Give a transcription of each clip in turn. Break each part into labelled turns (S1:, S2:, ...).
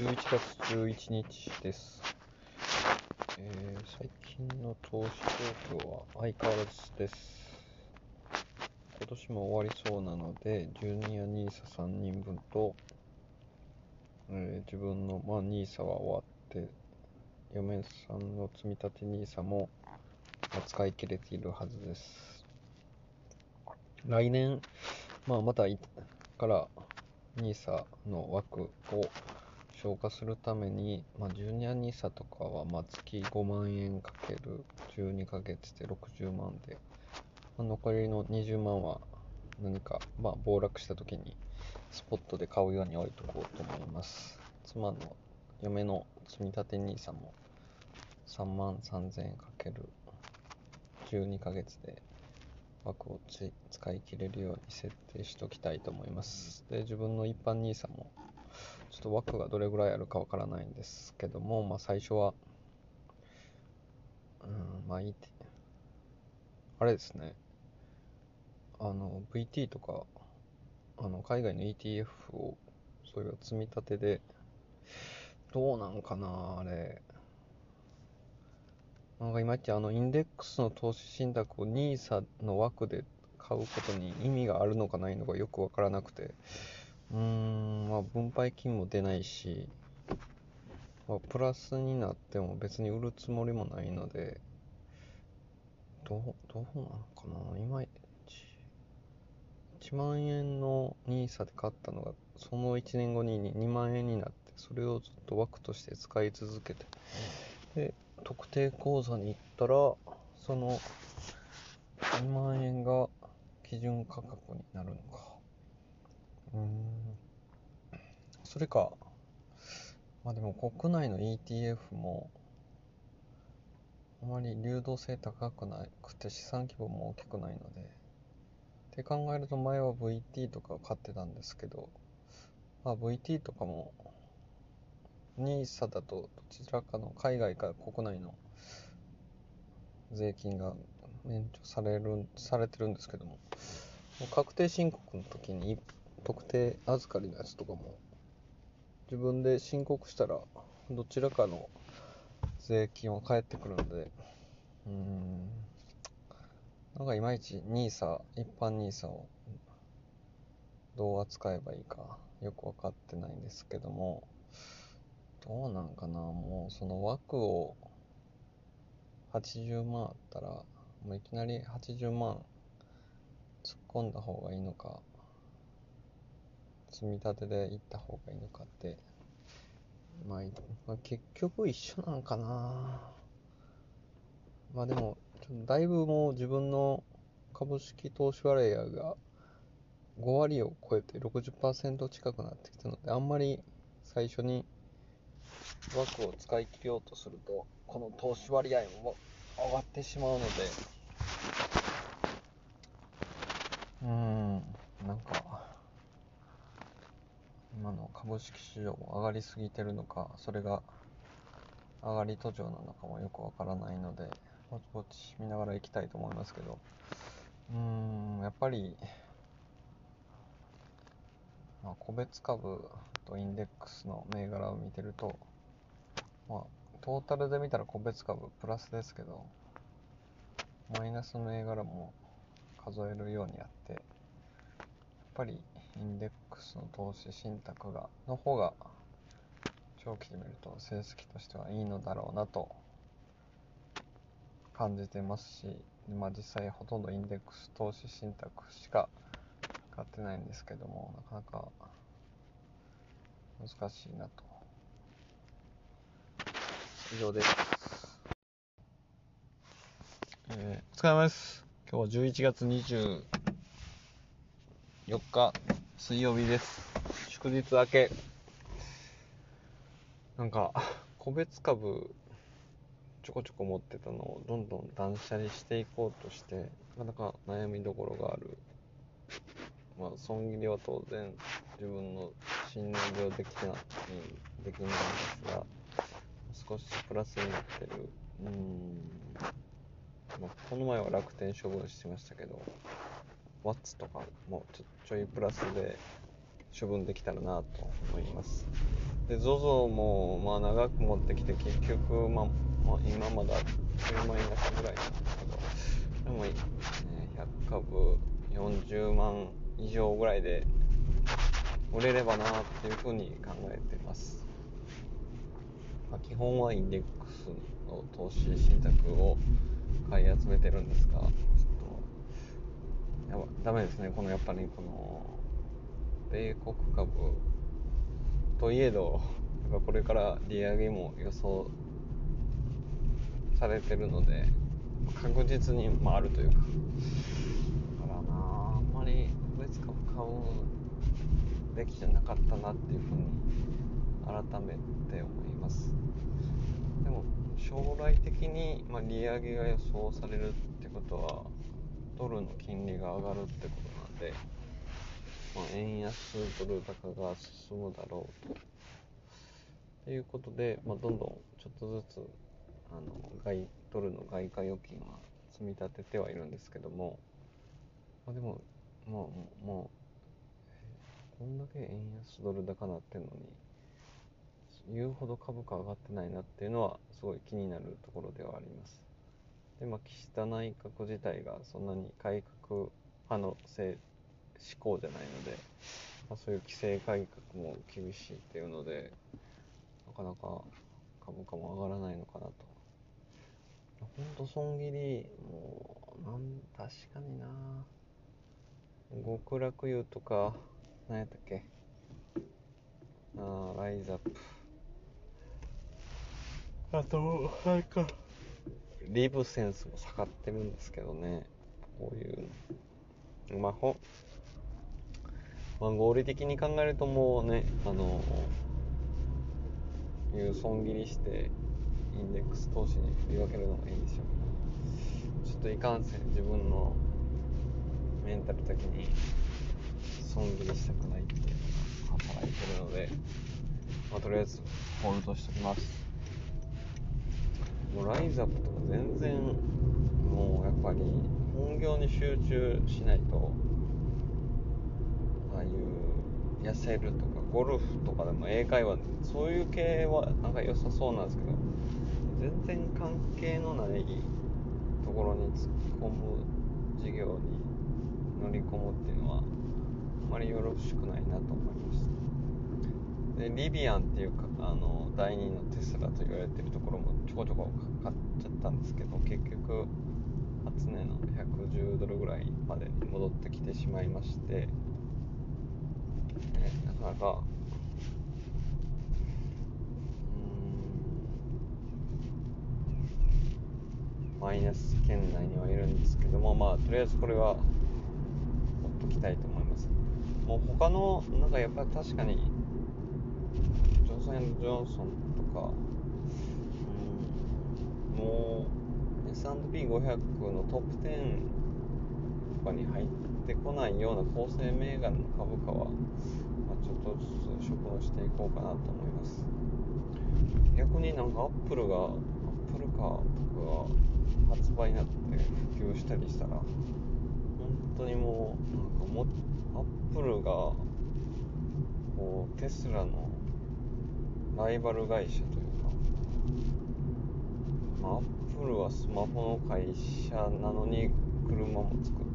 S1: 11月11日です。えー最近の投資状況は相変わらずです。今年も終わりそうなので、ジュニア NISA3 人分と、えー自分の、ま、NISA は終わって、嫁さんの積み立て NISA も、まあ使い切れているはずです。来年、まあ、またから NISA の枠を消化するために、まあ、ジュニア NISA とかはまあ月5万円かける12ヶ月で60万で、まあ残りの20万は何か、まあ、暴落した時にスポットで買うように置いとこうと思います。妻の嫁の積立 NISA も3万3000円かける12ヶ月で枠を使い切れるように設定しておきたいと思います。で、自分の一般 NISA もちょっと枠がどれぐらいあるかわからないんですけども、まあ最初は、うん、まあいいって、あれですね、あの、VT とか、あの、海外の ETF を、それが積み立てで、どうなんかな、あれ。なんかいまいちあの、インデックスの投資信託を NISA の枠で買うことに意味があるのかないのかよくわからなくて、うーん、まあ、分配金も出ないし、まあ、プラスになっても別に売るつもりもないので、どう、どうなのかな、いまいち。1万円の NISA で買ったのが、その1年後に2万円になって、それをずっと枠として使い続けて、で、特定口座に行ったら、その2万円が基準価格になるのか。うん。それか、まあでも国内の ETF も、あまり流動性高くなくて資産規模も大きくないので、って考えると前は VT とかを買ってたんですけど、まあ VT とかも NISA だとどちらかの海外か国内の税金が免除される、されてるんですけども、確定申告の時に特定預かりのやつとかも自分で申告したらどちらかの税金は返ってくるのでうん。なんかいまいち NISA 一般 NISA をどう扱えばいいかよく分かってないんですけどもどうなんかな。もうその枠を80万あったらもういきなり80万突っ込んだ方がいいのか積み立てで行った方がいいのかって、まあ、結局一緒なんかな。まあでもだいぶもう自分の株式投資割合が5割を超えて60%近くなってきたのであんまり最初に枠を使い切ろうとするとこの投資割合も上がってしまうので。うんなんか今の株式市場も上がりすぎてるのかそれが上がり途上なのかもよくわからないのでぼちぼち見ながら行きたいと思いますけど。うーんやっぱりまあ、個別株とインデックスの銘柄を見てると、まあ、トータルで見たら個別株プラスですけど、マイナスの銘柄も数えるようにやって、やっぱりインデックスの投資信託が、の方が長期で見ると成績としてはいいのだろうなと感じてますし、まあ実際ほとんどインデックス投資信託しか買ってないんですけども、なかなか難しいなと。以上です。えー、お疲れ様です。今日は11月24日水曜日です。祝日明け。なんか、個別株ちょこちょこ持ってたのをどんどん断捨離していこうとして、なかなか悩みどころがあるまあ、損切りは当然自分の信念上できてなできないんですが、少しプラスになってる。うん。まあ、この前は楽天処分してましたけど、ワッツとかもちょちょいプラスで処分できたらなと思います。で ZOZO もまあ長く持ってきて結局、まあ、まあ、今まだ10万円安ぐらいなんですけどでも、ね、100株40万以上ぐらいで売れればなっていうふうに考えてます、まあ、基本はインデックスの投資信託を買い集めてるんですがやばダメですねこのやっぱりこの米国株。といえどやっぱこれから利上げも予想されてるので確実に、まあ、あるというか。だからなあんまり別株買うべきじゃなかったなっていうふうに改めて思います。でも将来的に、まあ、利上げが予想されるってことはドルの金利が上がるってことなんでまあ、円安ドル高が進むだろうと。ということで、まあ、どんどんちょっとずつあの外ドルの外貨預金は積み立ててはいるんですけども、まあ、でも、もう、もう、こんだけ円安ドル高なってんのに、言うほど株価上がってないなっていうのはすごい気になるところではあります。で、まあ、岸田内閣自体がそんなに改革派のせい思考じゃないので、まあ、そういう規制改革も厳しいっていうのでなかなか株価も上がらないのかなと。ほんと損切りもうなん確かにな。極楽湯とか何やったっけ。あライズアップ。あとなんかリブセンスも下がってるんですけどね。こういうまあほまあ、合理的に考えるともうねあのいう損切りしてインデックス投資に振り分けるのがいいんでしょうちょっといかんせん自分のメンタル的に損切りしたくないっていうのが働いてるので、まあ、とりあえずホールドしておきます。もうライズアップとか全然もうやっぱり本業に集中しないとああいう痩せるとかゴルフとかでも英会話そういう系はなんか良さそうなんですけど全然関係のないところに突っ込む事業に乗り込むっていうのはあまりよろしくないなと思いました。でリビアンっていうかあの第2のテスラと言われてるところもちょこちょこ買っちゃったんですけど結局初値の110ドルぐらいまでに戻ってきてしまいましてえなかなかマイナス圏内にはいるんですけどもまあとりあえずこれはほっときたいと思います。もう他のなんかやっぱり確かにジョンソンジョンソンとか。うん。もう S&P500 のトップ10とかに入ってこないような構成銘柄の株価はちょっとずつ処分していこうかなと思います。逆になんかアップルがアップルカーとかが発売になって普及したりしたら本当にもうなんかもアップルがこうテスラのライバル会社というか、まあ、アップルはスマホの会社なのに車も作って。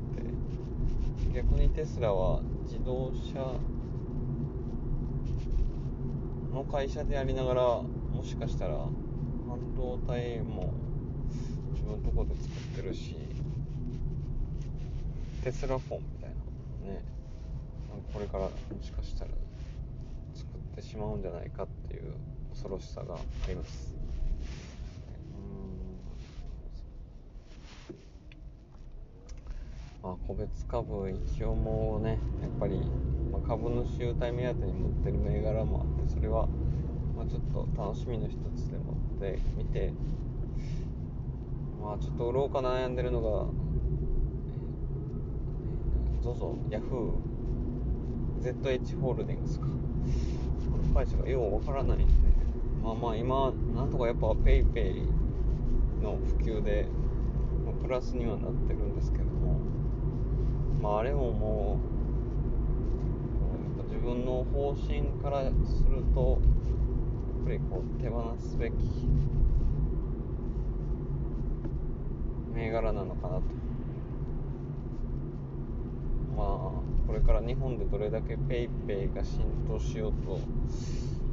S1: 逆にテスラは自動車の会社でありながらもしかしたら半導体も自分のとこで作ってるしテスラフォンみたいなのねこれからもしかしたら作ってしまうんじゃないかっていう恐ろしさがあります。まあ、個別株一応もうねやっぱり、まあ、株主優待目当てに持ってる銘柄もあってそれは、まあ、ちょっと楽しみの一つで持ってみてまあちょっと売ろうか悩んでるのが ZOZO、Yahoo、ZH ホールディングスか。この会社がようわからないんでまあまあ今なんとかやっぱ PayPay の普及でプラスにはなってるんですけども。まあ、あれももう自分の方針からするとやっぱりこう手放すべき銘柄なのかなと。まあこれから日本でどれだけ PayPay が浸透しようと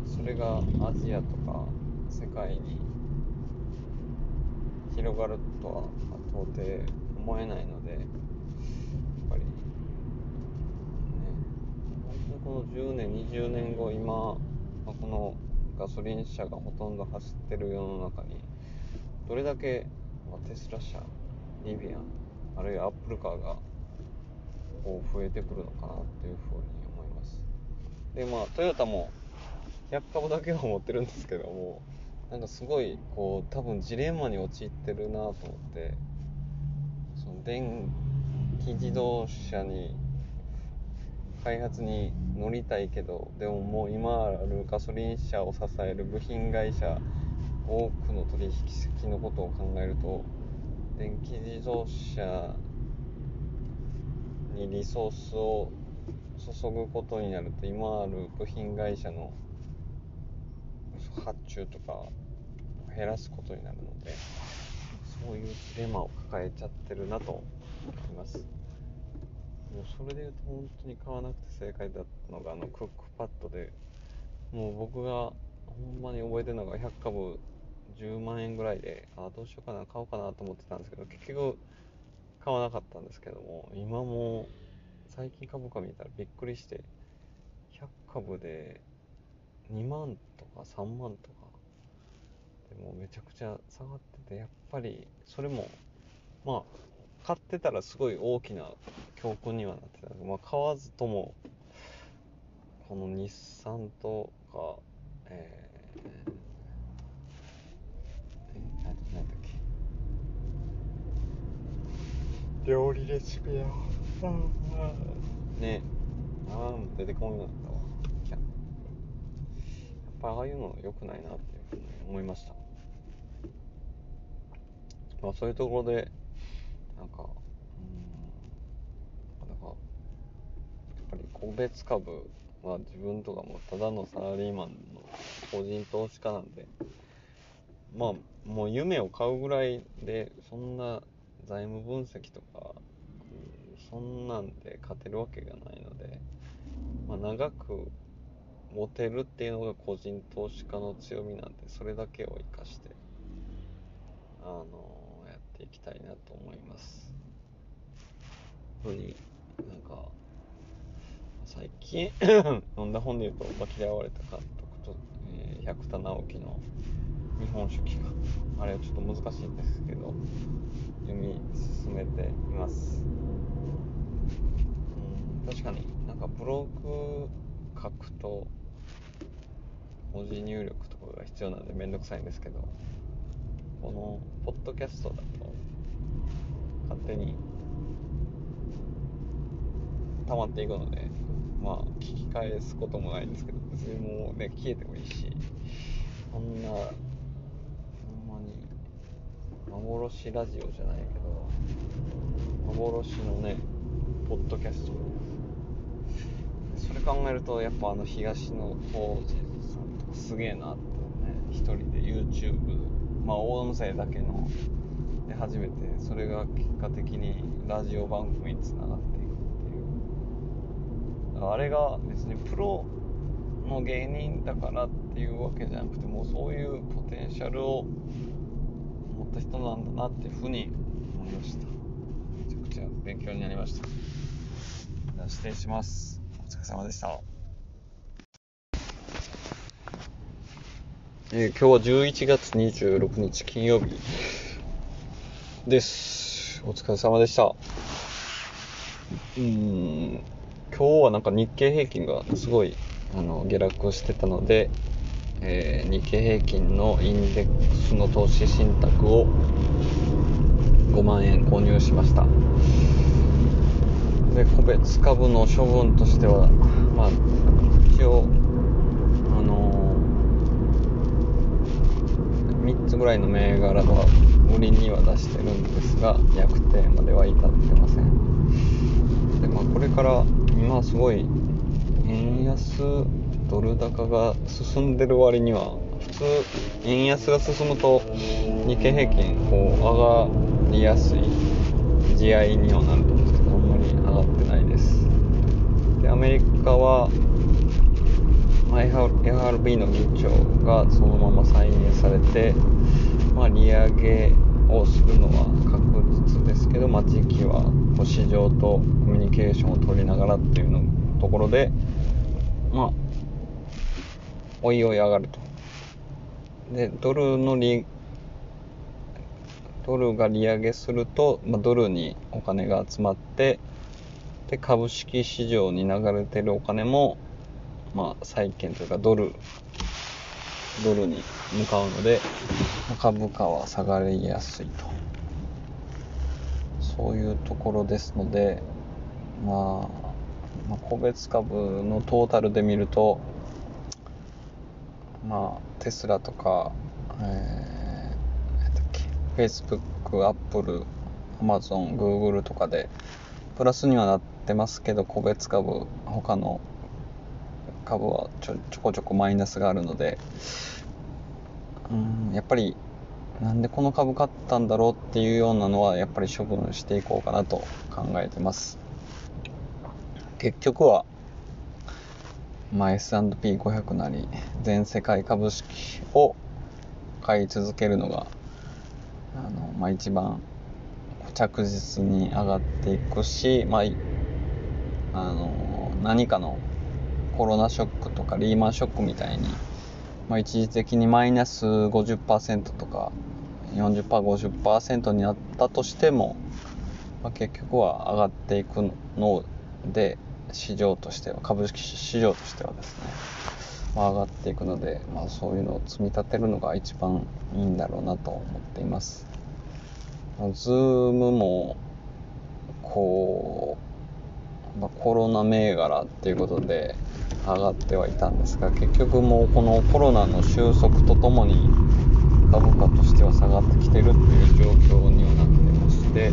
S1: それがアジアとか世界に広がるとは到底思えないのでやっぱりね本当にこの10年20年後今このガソリン車がほとんど走ってる世の中にどれだけテスラ車リビアンあるいはアップルカーがこう増えてくるのかなっていうふうに思います。でまあトヨタも100株だけは持ってるんですけどもなんかすごいこう多分ジレンマに陥ってるなと思ってその電気自動車に開発に乗りたいけどでももう今あるガソリン車を支える部品会社多くの取引先のことを考えると電気自動車にリソースを注ぐことになると今ある部品会社の発注とか減らすことになるのでそういうジレンマを抱えちゃってるなと思います。もうそれで言うと本当に買わなくて正解だったのがあのクックパッドでもう僕がほんまに覚えてるのが100株10万円ぐらいであどうしようかな買おうかなと思ってたんですけど結局買わなかったんですけども今も最近株価見たらびっくりして100株で2万とか3万とかでもめちゃくちゃ下がっててやっぱりそれもまあ買ってたらすごい大きな教訓にはなってたまあ買わずともこの日産とかえーなんだっけ料理レシピや。ね。えああ出てこんようになったわ。やっぱああいうの良くないなっていうふうに思いました。まあそういうところでなんかうんなんかやっぱり個別株は自分とかもただのサラリーマンの個人投資家なんでまあもう夢を買うぐらいでそんな財務分析とか、うんそんなんで勝てるわけがないので、まあ、長く持てるっていうのが個人投資家の強みなんでそれだけを生かしてあのやっていきたいなと思います。ふうになんか最近 読んだ本で言うと「嫌われた監督と、えー、百田直樹の日本書紀かあれはちょっと難しいんですけど読み進めています。うん確かになんかブログ書くと文字入力とかが必要なんでめんどくさいんですけどこのポッドキャストだと勝手に溜まっていくのでまあ聞き返すこともないんですけど別にもうね消えてもいいしこんな幻ラジオじゃないけど幻のねポッドキャストそれ考えるとやっぱあの東野幸治さんとかすげえなってね。一人で YouTube まあ音声だけので初めてそれが結果的にラジオ番組につながっていくっていう。あれが別にプロの芸人だからっていうわけじゃなくてもうそういうポテンシャルをった人なんだなっていうふうに思いました。めちゃくちゃ勉強になりました。じゃあ失礼します。お疲れ様でした。えー、今日は11月26日金曜日です。お疲れ様でした。うん今日はなんか日経平均がすごいあの下落してたのでえー、日経平均のインデックスの投資信託を5万円購入しました。で個別株の処分としてはまあ一応あのー、3つぐらいの銘柄は売りには出してるんですが逆転までは至ってません。でまあこれから今すごい円安ドル高が進んでる割には普通円安が進むと日経平均こう上がりやすい地合いにはなると思うんですけどあんまり上がってないです。でアメリカは FRB の議長がそのまま再任されて、まあ、利上げをするのは確実ですけど、まあ、時期は市場とコミュニケーションを取りながらっていうのところでまあおいおい上がるとでドルの利ドルが利上げすると、まあ、ドルにお金が集まってで株式市場に流れてるお金もまあ、債券というかドル、ドルに向かうので、株価は下がりやすいと。そういうところですので、まあ、まあ、個別株のトータルで見ると、まあ、テスラとか、えー、っけ、Facebook、Apple、Amazon、Google とかで、プラスにはなってますけど、個別株、他の株はちょちょこちょこマイナスがあるのでうんやっぱりなんでこの株買ったんだろうっていうようなのはやっぱり処分していこうかなと考えてます。結局はまあ、S&P500 なり全世界株式を買い続けるのがあの、まあ、一番着実に上がっていくし、まあ、あの何かのコロナショックとかリーマンショックみたいに、まあ、一時的にマイナス50%とか 40%50% になったとしても、まあ、結局は上がっていくので市場としては株式市場としてはですね、まあ、上がっていくので、まあ、そういうのを積み立てるのが一番いいんだろうなと思っています。ズームもこう、まあ、コロナ銘柄っていうことで上がってはいたんですが結局もうこのコロナの収束とともに株価としては下がってきてるっていう状況にはなってまして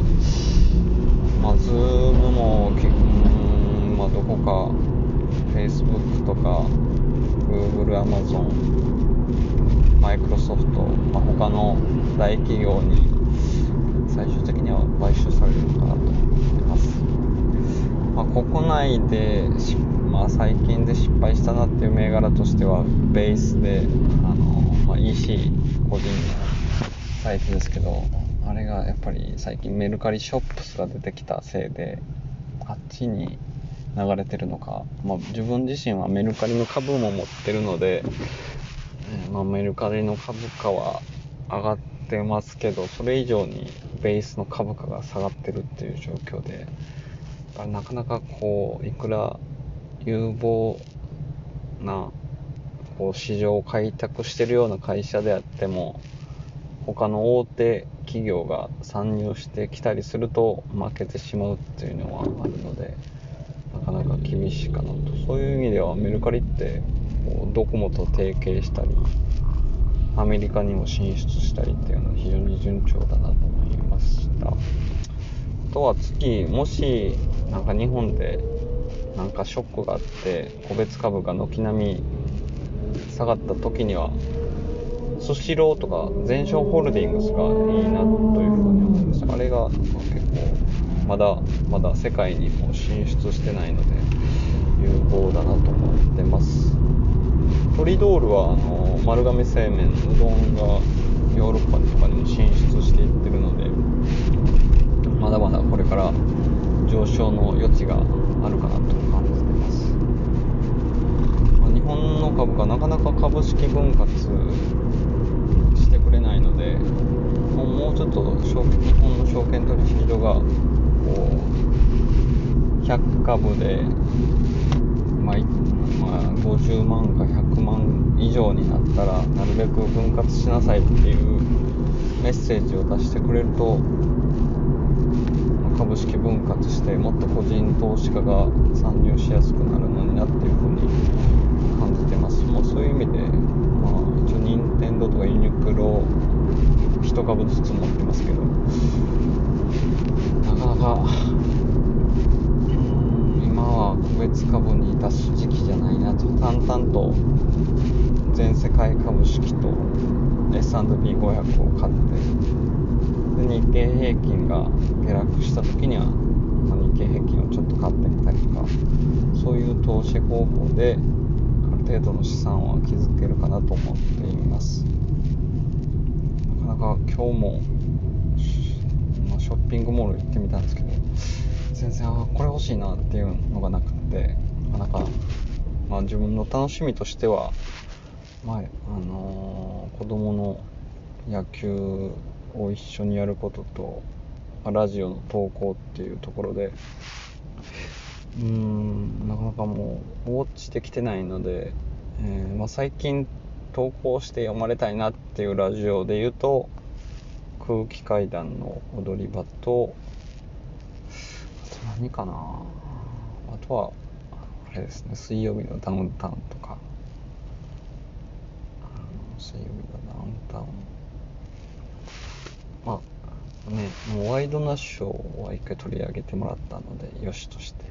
S1: まあ Zoom も結うんまあどこか Facebook とか Google、Amazon、Microsoft、まあ、他の大企業に最終的には買収されるのかなと思ってます。まあ、国内でまあ、最近で失敗したなっていう銘柄としてはベースであの、まあ、EC 個人のサイトですけどあれがやっぱり最近メルカリショップスが出てきたせいであっちに流れてるのか、まあ、自分自身はメルカリの株も持ってるので、まあ、メルカリの株価は上がってますけどそれ以上にベースの株価が下がってるっていう状況でなかなかこういくら有望なこう市場を開拓してるような会社であっても他の大手企業が参入してきたりすると負けてしまうっていうのはあるのでなかなか厳しいかなと。そういう意味ではメルカリってドコモと提携したりアメリカにも進出したりっていうのは非常に順調だなと思いました。あとは次もしなんか日本でなんかショックがあって個別株が軒並み下がった時にはスシローとか全商ホールディングスがいいなというふうに思いました。あれがまだまだ世界にも進出してないので有効だなと思ってます。トリドールはあの丸亀製麺うどんがヨーロッパとかにも進出していってるのでまだまだこれから上昇の余地があるかなと感じてます、まあ、日本の株価なかなか株式分割してくれないのでもうもうちょっと日本の証券取引所がこう100株で、まあ、まあ、50万か100万以上になったらなるべく分割しなさいっていうメッセージを出してくれると株式分割してもっと個人投資家が参入しやすくなるのになっていうふうに感じてます。もうそういう意味で、まあ、一応任天堂とかユニクロ1株ずつ持ってますけど。なかなか今は個別株に出す時期じゃないなと。淡々と。全世界株式と S&P500 を買って。で日経平均が下落した時には、まあ、日経平均をちょっと買ってみたりとかそういう投資方法である程度の資産は築けるかなと思っています。なかなか今日も、ショッピングモール行ってみたんですけど全然あこれ欲しいなっていうのがなくてなかなか、まあ、自分の楽しみとしては前あのー、子供の野球を一緒にやることとまラジオの投稿っていうところでうーんなかなかもうウォッチできてないので、えー、まあ、最近投稿して読まれたいなっていうラジオで言うと空気階段の踊り場とあと何かな。あとはあれですね水曜日のダウンタウンとか。水曜日のダウンタウン。まあねもうワイドナショーは一回取り上げてもらったのでよしとして。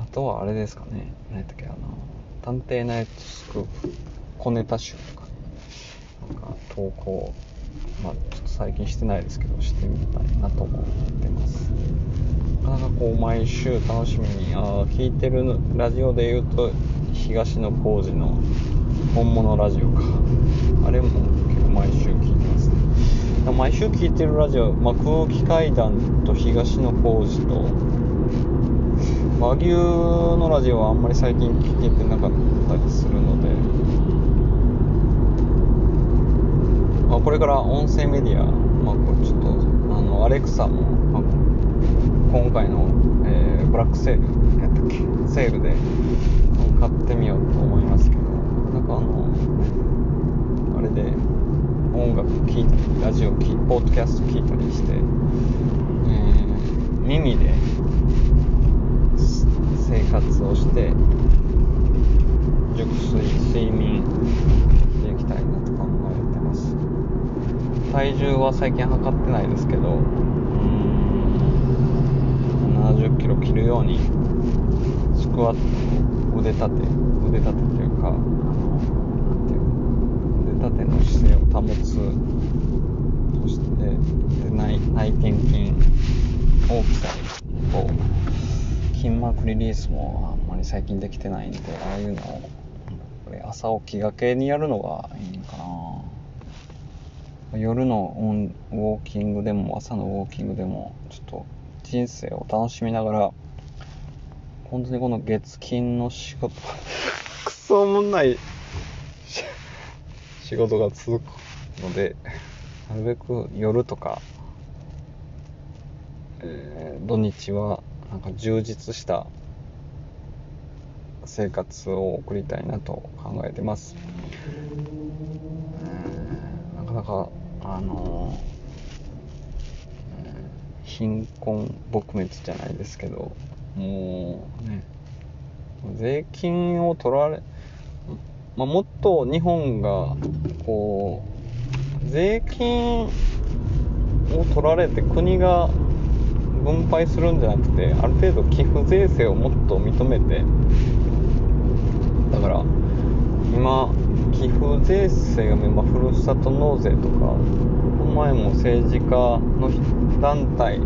S1: あとはあれですかね。何やったっけあの探偵ナイトスクープ。小ネタ集とかね。なんか投稿まあちょっと最近してないですけどしてみたいなと思ってます。なかなかこう毎週楽しみにああ聞いてるラジオで言うと東野幸治の本物ラジオか。あれも結構毎週聞いてますね。毎週聞いてるラジオ、まあ、空気階段と東野幸治と和牛のラジオはあんまり最近聞けてなかったりするので、まあ、これから音声メディア、まあ、これちょっとあのアレクサも、まあ、今回の、えー、ブラックセールやったっけ？セールで買ってみようと思いますけどなんかあのあれで音楽聴いたりラジオ聴いポッドキャスト聴いたりして、えー、耳で生活をして熟睡睡眠していきたいなと考えてます体重は最近測ってないですけど70キロ切るようにスクワット腕立て腕立てというか腕立ての姿勢を保つそしてで内内転筋大きさと筋膜リリースもあんまり最近できてないんでああいうのを朝起きがけにやるのがいいのかな。夜のウォーキングでも朝のウォーキングでもちょっと人生を楽しみながら本当にこの月金の仕事クソもんない仕事が続くのでなるべく夜とか、えー、土日はなんか充実した生活を送りたいなと考えてます、なかなかあのー、貧困撲滅じゃないですけどもうね。税金を取られまあ、もっと日本がこう税金を取られて国が分配するんじゃなくてある程度寄付税制をもっと認めてだから今寄付税制が、まあ、ふるさと納税とかこの前も政治家の団体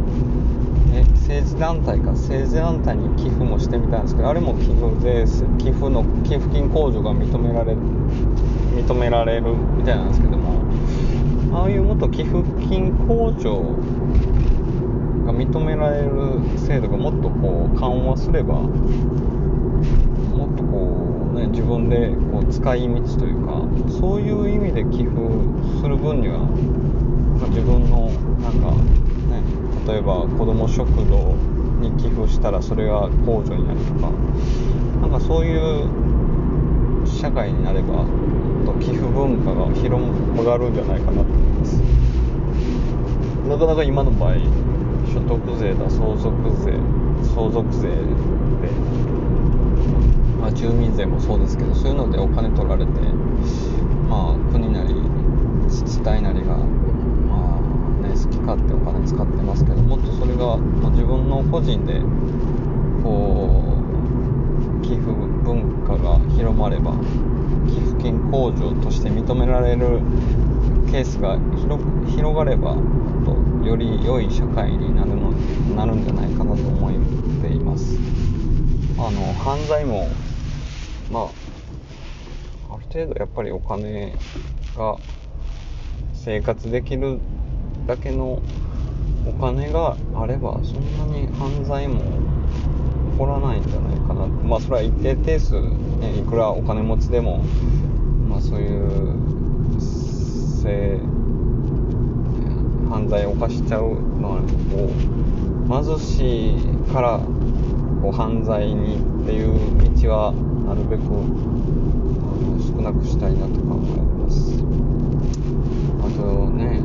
S1: え政治団体か政治団体に寄付もしてみたんですけどあれも寄付税制寄付の寄付金控除が認められる認められるみたいなんですけどもああいうもっと寄付金控除が認められる制度がもっとこう緩和すればもっとこうね自分でこう使い道というかそういう意味で寄付する分にはま自分のなんかね例えば子ども食堂に寄付したらそれが控除になるとかなんかそういう社会になればと寄付文化が広がるんじゃないかなと思います。なかなか今の場合所得税だ相続税相続税で、まあ、住民税もそうですけどそういうのでお金取られてまあ国なり自治体なりがまあね好き勝手お金使ってますけどもっとそれが、まあ、自分の個人でこう寄付文化が広まれば寄付金控除として認められるケースが広がればとより良い社会になるのなるんじゃないかなと思っています。あの犯罪もまあある程度やっぱりお金が生活できるだけのお金があればそんなに犯罪も起こらないんじゃないかな。まあそれは一定定数、ね、いくらお金持ちでもまあそういう性犯罪を犯しちゃうのを貧しいからこう犯罪にっていう道はなるべく少なくしたいなと考えます。あとね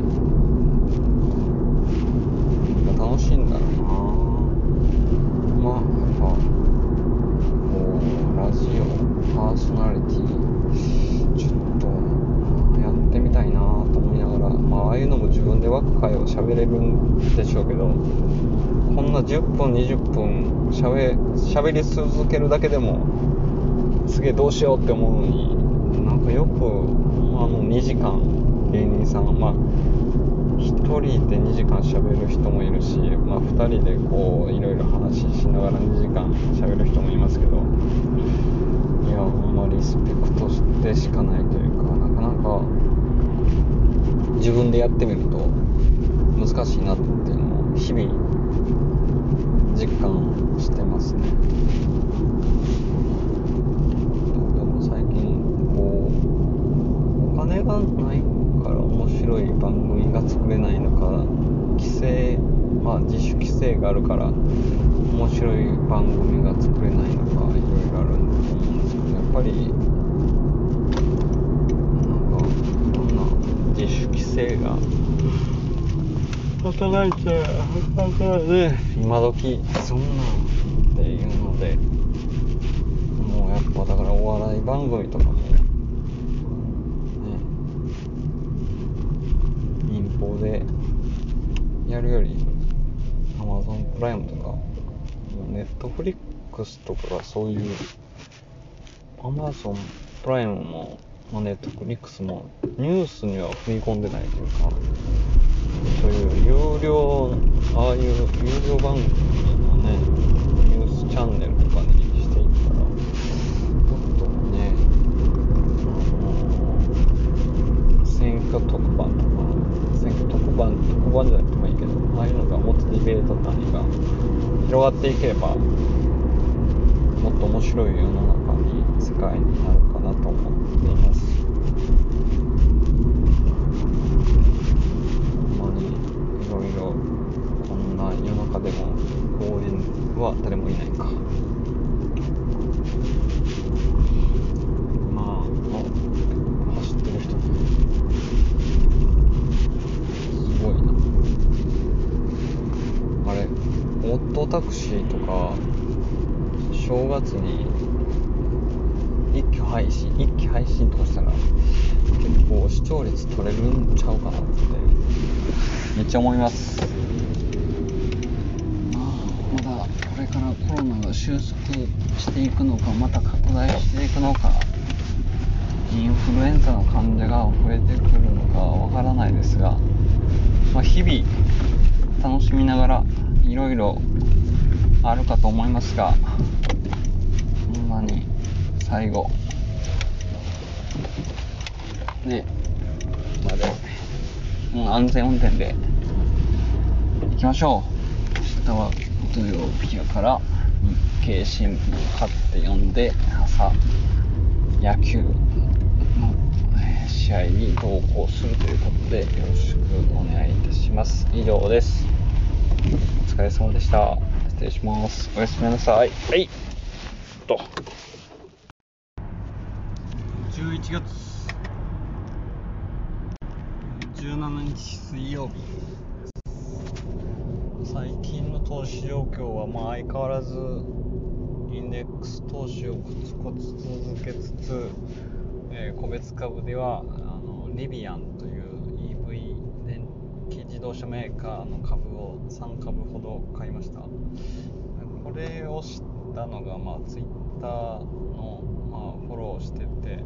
S1: 楽しいんだろうな。まあやっぱこうラジオパーソナリティちょっとやってみたいなと思いながらまあああいうのも自分で枠会を喋れるんでしょうけどこんな10分20分しゃべしゃべり続けるだけでもすげえどうしようって思うのになんかよくあの2時間芸人さんまあ1人で2時間しゃべる人もいるし、まあ、2人でこういろいろ話しながら2時間しゃべる人もいますけどいやほんまリスペクトしてしかないというかなかなか自分でやってみると難しいなっていうのを日々実感してますね。最近こうお金がないから面白い番組が作れないのか規制まあ自主規制があるから面白い番組が作れないのかいろいろあると思うんですけどやっぱりなんかいろんな自主規制が働いて働いて今時そんなんっていうのでもうやっぱだからお笑い番組とかもね民放でやるよりライムとか Netflix とかそういう Amazon プライムも、まあ、Netflix もニュースには踏み込んでないというかそういう有料ああいう有料番組のねニュースチャンネルとかにしていったらもっとねあの選挙特番とか選挙特番特番じゃなくてもいいけどああいうのがモチベート何が広がっていけばもっと面白い世の中に世界になるかなと思っていますほんまにいろいろこんな夜中でも公園は誰もいないかまああ走ってる人すごいなあれオットタクシーとか正月に一挙配信一気配信とかしたら結構視聴率取れるんちゃうかなってめっちゃ思います。まだこれからコロナが収束していくのかまた拡大していくのかインフルエンザの患者が増えてくるのかわからないですが、まあ、日々楽しみながらいろいろあるかと思いますがほんまに最後。ね。まで、う、安全運転できましょう。明日は土曜日やから日経新聞を買って読んで朝野球の試合に同行するということでよろしくお願いいたします。以上です。お疲れ様でした。失礼します。おやすみなさい。はい。と。11月。17日水曜日。最近の投資状況はまあ相変わらずインデックス投資をコツコツ続けつつ、えー、個別株ではあのリビアンという EV 電気自動車メーカーの株を3株ほど買いました。これを知ったのがまあツイッターの、まあ、フォローしてて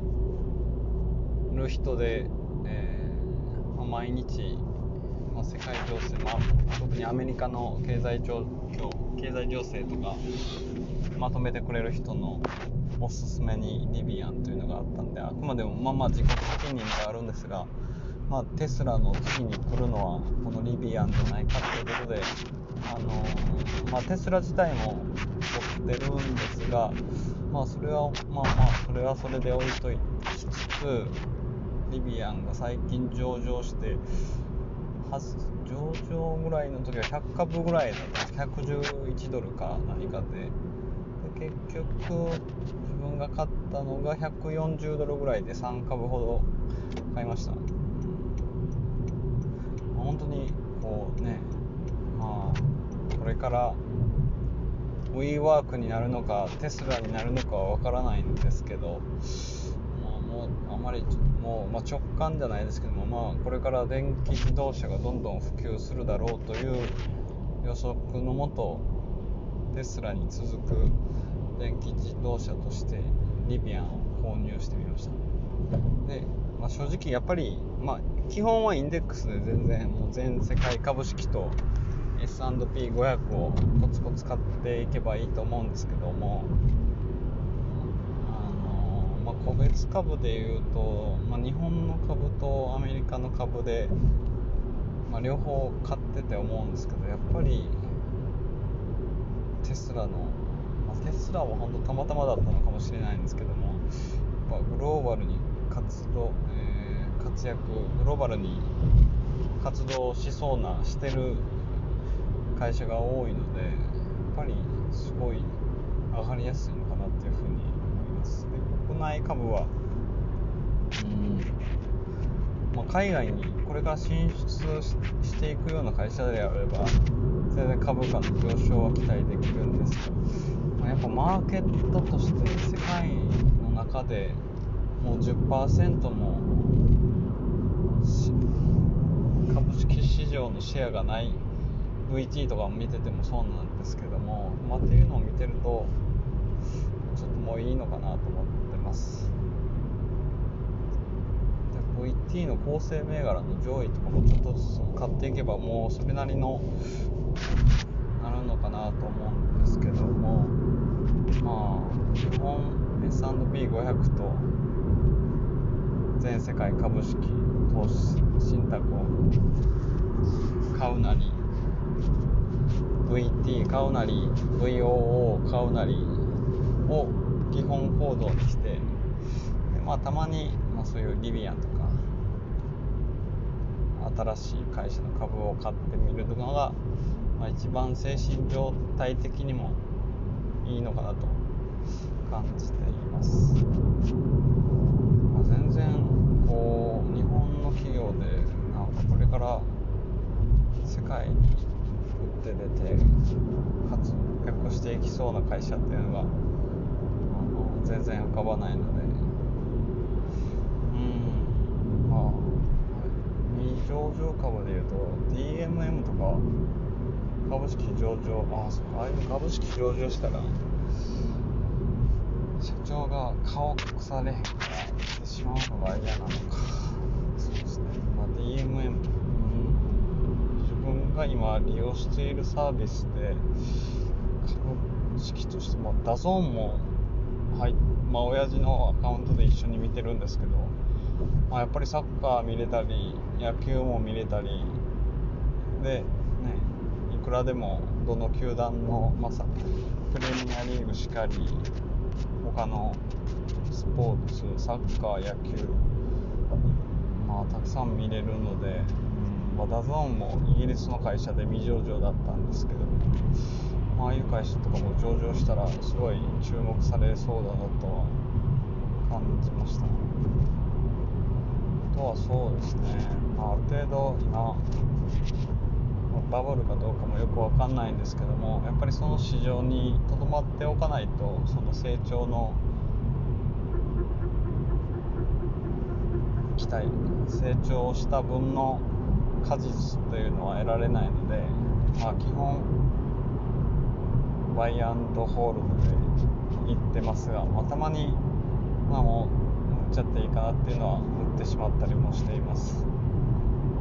S1: る人で、えーまあ、毎日、まあ、世界情勢、まあ、特にアメリカの経済状況経済情勢とかまとめてくれる人のおすすめにリビアンというのがあったんであくまでもまあまあ自己責任ではあるんですが、まあ、テスラの次に来るのはこのリビアンじゃないかということで、あのー、まあ、テスラ自体も取ってるんですが、まあ、それはまあまあそれはそれで置いといつつリビアンが最近上場して上場ぐらいの時は100株ぐらいだったんです111ドルか何かで。で結局自分が買ったのが140ドルぐらいで3株ほど買いました。本当にこうねまあこれから WeWork になるのかテスラになるのかは分からないんですけどまあもうあまりちょっともう、まあ、直感じゃないですけども、まあ、これから電気自動車がどんどん普及するだろうという予測のもとテスラに続く電気自動車としてリビアンを購入してみました。で、まあ、正直やっぱり、まあ、基本はインデックスで全然もう全世界株式と S&P500 をコツコツ買っていけばいいと思うんですけども、個別株でいうと、まあ、日本の株とアメリカの株で、まあ、両方買ってて思うんですけどやっぱりテスラの、まあ、テスラは本当たまたまだったのかもしれないんですけどもやっぱグローバルに活動、えー、活躍グローバルに活動しそうなしてる会社が多いのでやっぱりすごい上がりやすいのかなっていうふうに思いますで国内株は。うん、まあ、海外にこれから進出していくような会社であれば全然株価の上昇は期待できるんですが、まあ、やっぱマーケットとして世界の中でもう10%も株式市場のシェアがない VT とか見ててもそうなんですけども、まあ、っていうのを見てるとちょっともういいのかなと思ってます。で VT の構成銘柄の上位とかもちょっとずつ買っていけばもうそれなりのなるのかなと思うんですけどもまあ基本 S&P500 と全世界株式投資信託を買うなり VT 買うなり VOO 買うなりを基本行動にしてで、まあ、たまに、まあ、そういうリビアンとか新しい会社の株を買ってみるのが、まあ、一番精神状態的にもいいのかなと感じています、まあ、全然こう日本の企業でなんかこれから世界にって出て活躍していきそうな会社っていうのが全然浮かばないので。うん。まあ。未上場株でいうと DMM とか株式上場。ああそうああいう株式上場したら社長が顔隠されへんからってしまうのが嫌なのか。そうですね。まあ DMM が今利用しているサービスで株式としても DAZN もはい。まあ親父のアカウントで一緒に見てるんですけど、まあ、やっぱりサッカー見れたり野球も見れたりでねいくらでもどの球団の、まさプレミアリーグしかり他のスポーツサッカー野球まあたくさん見れるのでまあ、 DAZN もイギリスの会社で未上場だったんですけどまああいう会社とかも上場したらすごい注目されそうだなとは感じました。あとはそうですね、まあ、ある程度今バブルかどうかもよくわかんないんですけどもやっぱりその市場にとどまっておかないとその成長の期待成長した分の果実というのは得られないので、まあ、基本バイアンドホールドで
S2: 行ってますが、まあ、たまにまあもう売っちゃっていいかなっていうのは売ってしまったりもしています。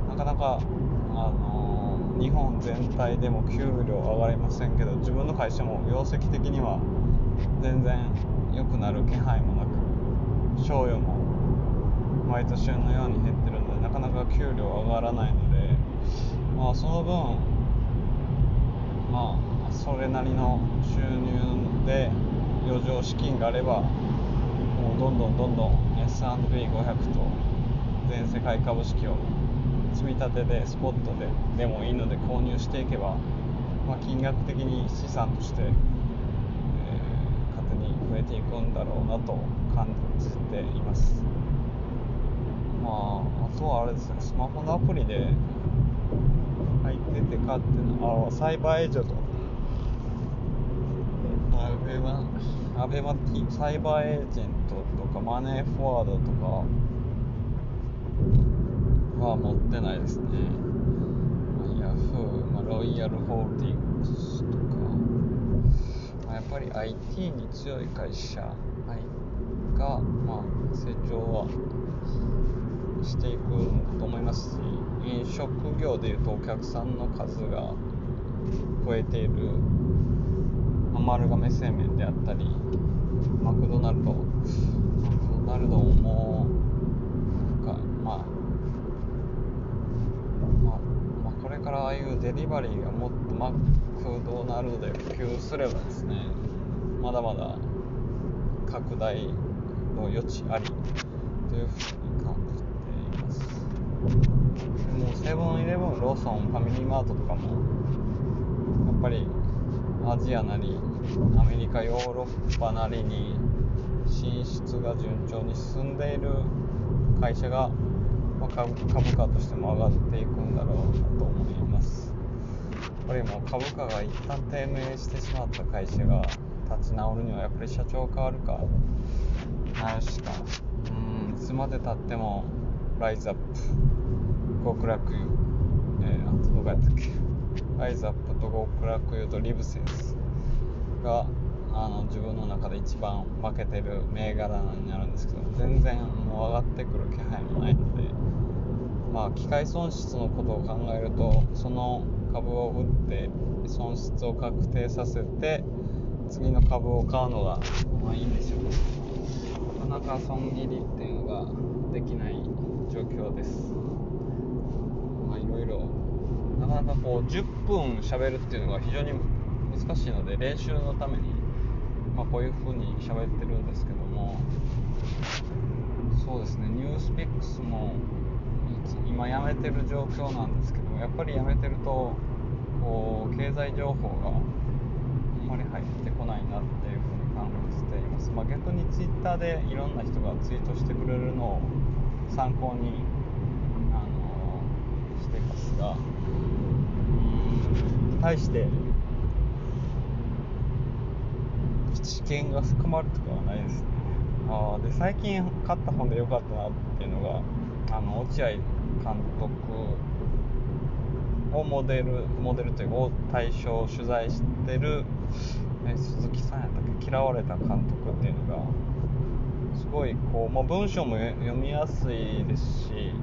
S2: なかなかあのー、日本全体でも給料上がりませんけど自分の会社も業績的には全然良くなる気配もなく賞与も毎年のように減ってるのでなかなか給料上がらないのでまあその分まあそれなりの収入で余剰資金があればもうどんどんどんどん S&P500 と全世界株式を積み立てでスポットででもいいので購入していけば、まあ、金額的に資産として、えー、勝手に増えていくんだろうなと感じています。まああとはあれですねスマホのアプリで入っててかっていうのはサイバーエージェント。アベマアベマサイバーエージェントとかマネーフォワードとかは持ってないですね。ヤフー、まあ、ロイヤルホールディングスとか、まあ、やっぱり IT に強い会社が、まあ、成長はしていくと思いますし、飲食業でいうとお客さんの数が増えている、丸亀製麺であったり、マクドナルド、マクドナルドも、なんか、まあ、まあ、まあ、これからああいうデリバリーがもっとマクドナルドで普及すればですねまだまだ拡大の余地ありというふうに感じています。でもうセブンイレブンローソンファミリーマートとかもやっぱりアジアなりアメリカヨーロッパなりに進出が順調に進んでいる会社がまあ、株価としても上がっていくんだろうなと思います。やっぱりも株価が一旦低迷してしまった会社が立ち直るにはやっぱり社長変わるかなるしかうんいつまでたってもライズアップ。極楽。湯えー、あとどこやったっけ？ライズアップと極楽湯とリブセンスがあの自分の中で一番負けてる銘柄になるんですけど全然もう上がってくる気配もないのでまあ機械損失のことを考えるとその株を売って損失を確定させて次の株を買うのがまあいいんでしょうなかなか損切りっていうのができない状況です。まあいろいろなかなかこう10分喋るっていうのが非常に難しいので練習のためにまあ、こういう風に喋ってるんですけども。そうですねニュースピックスも今やめてる状況なんですけどもやっぱりやめてるとこう経済情報があんまり入ってこないなっていう風に感じています、まあ、逆にツイッターでいろんな人がツイートしてくれるのを参考にあのしていますが対して知見が含まれるとかはないですね。あで最近買った本で良かったなっていうのがあの落合監督をモデルモデルというか対象取材してる、え鈴木さんやったっけ？嫌われた監督っていうのがすごいこう、まあ、文章も読みやすいですし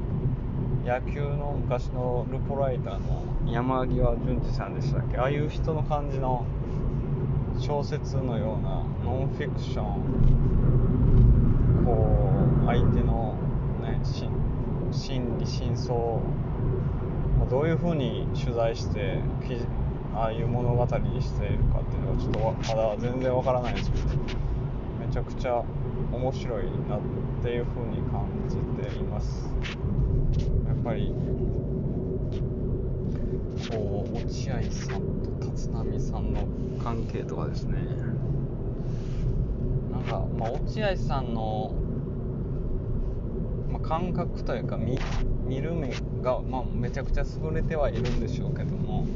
S2: 野球の昔のルポライターの山際淳二さんでしたっけ？ああいう人の感じの小説のようなノンフィクションこう相手の、ね、心理真相どういうふうに取材してああいう物語にしているかっていうのはちょっとまだ全然わからないですけどめちゃくちゃ面白いなっていうふうに感じています。ぱりこう落合さんと立浪さんの関係とかですね。なんか、まあ、落合さんの、まあ、感覚というか見見る目が、まあ、めちゃくちゃ優れてはいるんでしょうけども、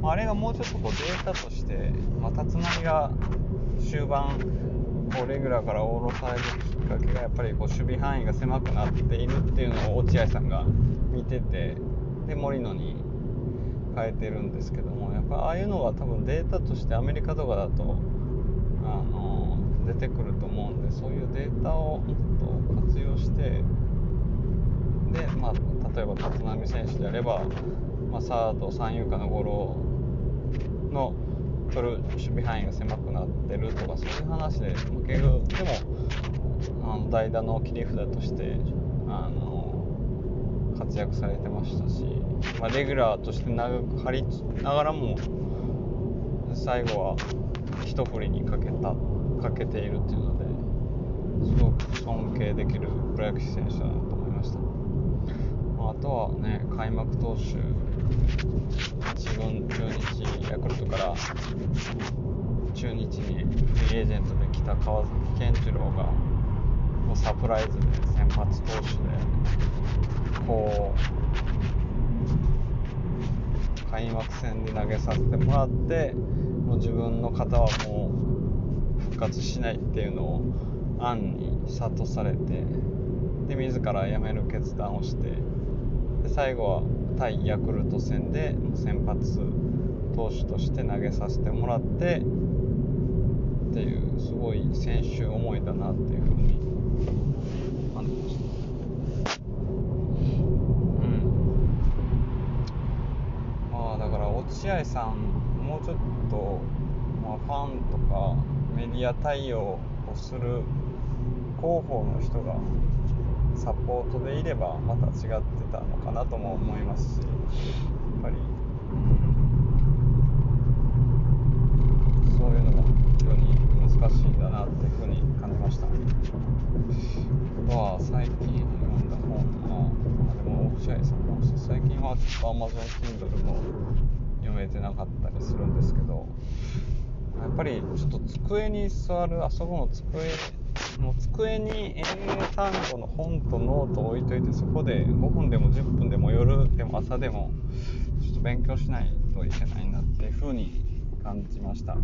S2: まあ、あれがもうちょっとこうデータとして、まあ、立浪が終盤こうレギュラーから降ろされるきっかけがやっぱりこう守備範囲が狭くなっているっていうのを落合さんが見ててで森野に変えてるんですけどもやっぱああいうのが多分データとしてアメリカとかだとあの出てくると思うんでそういうデータをもっと活用してで、まあ、例えば立浪選手であれば、まあ、サード三遊間のゴロの取る守備範囲が狭くなってるとかそういう話で負けるでもあの代打の切り札としてあの活躍されてましたし、まあ、レギュラーとして長く張りながらも最後は一振りにかけたかけているっていうのですごく尊敬できるプロ野球選手だなと思いました、まあ、あとはね開幕投手1軍中日ヤクルトから中日にフリーエージェントで来た川崎健次郎がもうサプライズで先発投手でこう開幕戦で投げさせてもらってもう自分の肩はもう復活しないっていうのを暗に諭されてで自ら辞める決断をしてで最後は対ヤクルト戦で先発投手として投げさせてもらってっていうすごい選手思いだなっていうふうに。感じましたうんまあだから落合さんもうちょっと、まあ、ファンとかメディア対応をする広報の人がサポートでいればまた違ってたのかなとも思いますしやっぱり、そういうのが非常に難しいんだなっていうふうに感じました。は最近読んだ本はあでも落合さんも最近はちょっと Amazon Kindle も読めてなかったりするんですけどやっぱりちょっと机に座るあそこの机もう机に英単語の本とノートを置いといてそこで5分でも10分でも夜でも朝でもちょっと勉強しないといけないなっていうふうに感じました。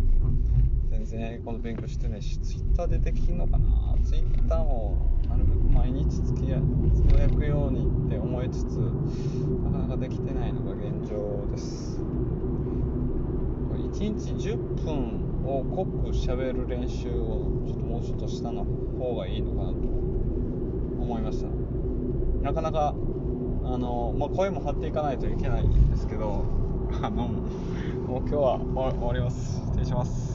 S2: 全然英語の勉強してないし Twitter でできんのかな？Twitter もなるべく毎日つきやつぶやくようにって思いつつなかなかできてないのが現状です。1日10分を濃く喋る練習をちょっともうちょっと下の方がいいのかなと思いました。なかなかあの、まあ、声も張っていかないといけないんですけどあのもう今日は終わります。失礼します。